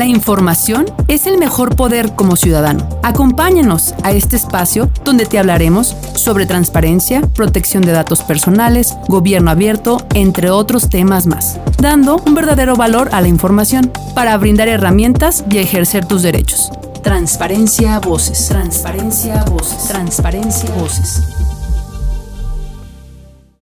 La información es el mejor poder como ciudadano. Acompáñanos a este espacio donde te hablaremos sobre transparencia, protección de datos personales, gobierno abierto, entre otros temas más, dando un verdadero valor a la información para brindar herramientas y ejercer tus derechos. Transparencia Voces. Transparencia Voces. Transparencia Voces.